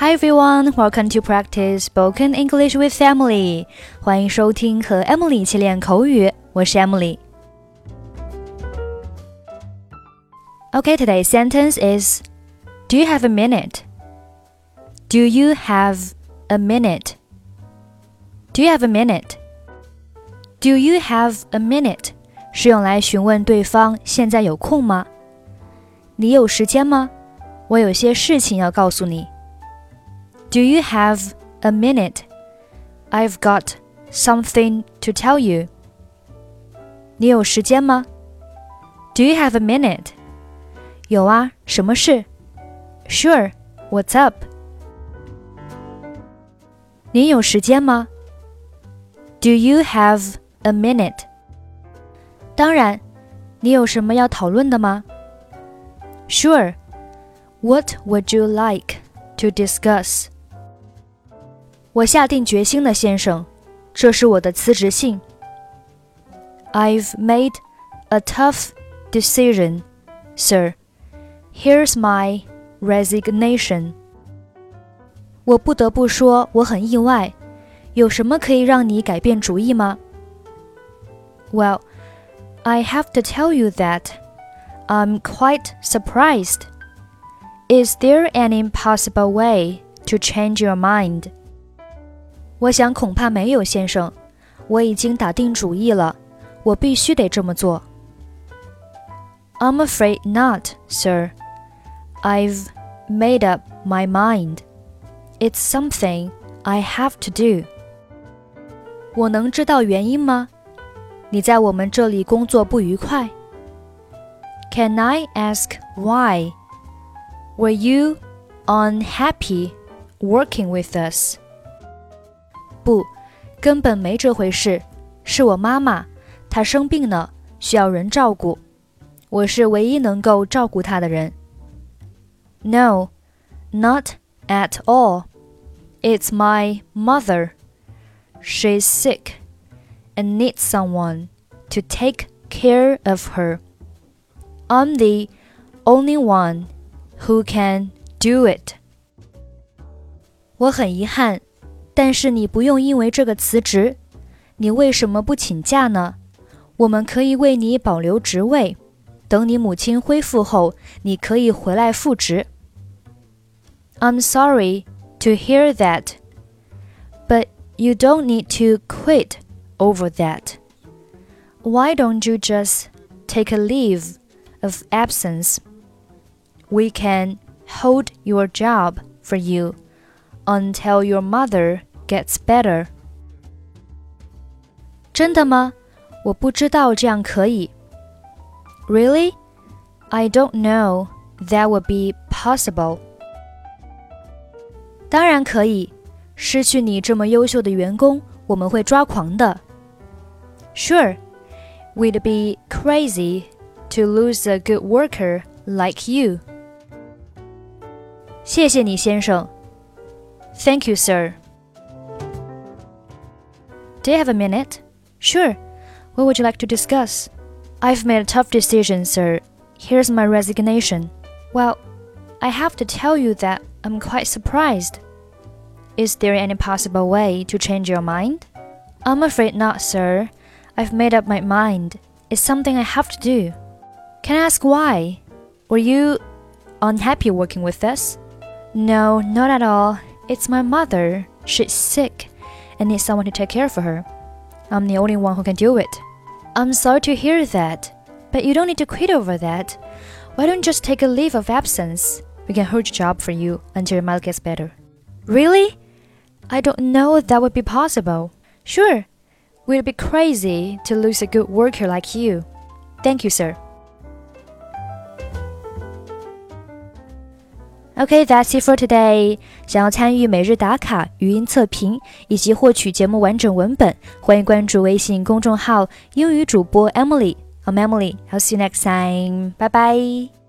Hi everyone, welcome to practice spoken English with Emily. 欢迎收听和 Emily 一起练口语，我是 Emily。Okay, today's sentence is Do you have a minute? Do you have a minute? Do you have a minute? Do you have a minute? 是用来询问对方现在有空吗？你有时间吗？我有些事情要告诉你。 Do you have a minute? I've got something to tell you. 你有时间吗？Do you have a minute? 有啊，什么事？Sure. What's up? 你有时间吗？Do you have a minute? 当然，你有什么要讨论的吗？Sure. What would you like to discuss? 我下定决心了，先生，这是我的辞职信。I've made a tough decision, sir. Here's my resignation. 我不得不说，我很意外。有什么可以让你改变主意吗？Well, I have to tell you that I'm quite surprised. Is there any possible way to change your mind? 我想恐怕没有，先生。我已经打定主意了，我必须得这么做。I'm afraid not, sir. I've made up my mind. It's something I have to do. 我能知道原因吗？你在我们这里工作不愉快？Can I ask why? Were you unhappy working with us? 不，根本没这回事。是我妈妈，她生病呢，需要人照顾。我是唯一能够照顾她的人。No, not at all. It's my mother. She's sick and needs someone to take care of her. I'm the only one who can do it. 我很遗憾。 但是你不用因为这个辞职，你为什么不请假呢？我们可以为你保留职位，等你母亲恢复后，你可以回来复职。I'm sorry to hear that, but you don't need to quit over that. Why don't you just take a leave of absence? We can hold your job for you until your mother gets better. 真的吗？我不知道这样可以。Really? I don't know that would be possible. 当然可以。失去你这么优秀的员工，我们会抓狂的。Sure, we'd be crazy to lose a good worker like you. 谢谢你，先生。 Thank you, sir. Do you have a minute? Sure. What would you like to discuss? I've made a tough decision, sir. Here's my resignation. Well, I have to tell you that I'm quite surprised. Is there any possible way to change your mind? I'm afraid not, sir. I've made up my mind. It's something I have to do. Can I ask why? Were you unhappy working with us? No, not at all. It's my mother. She's sick and needs someone to take care for her. I'm the only one who can do it. I'm sorry to hear that, but you don't need to quit over that. Why don't you just take a leave of absence? We can hold your job for you until your mother gets better. Really? I don't know if that would be possible. Sure. We'd be crazy to lose a good worker like you. Thank you, sir. Okay, that's it for today. 想要参与每日打卡、语音测评以及获取节目完整文本，欢迎关注微信公众号“英语主播 Emily”。I'm Emily. I'll see you next time. Bye bye.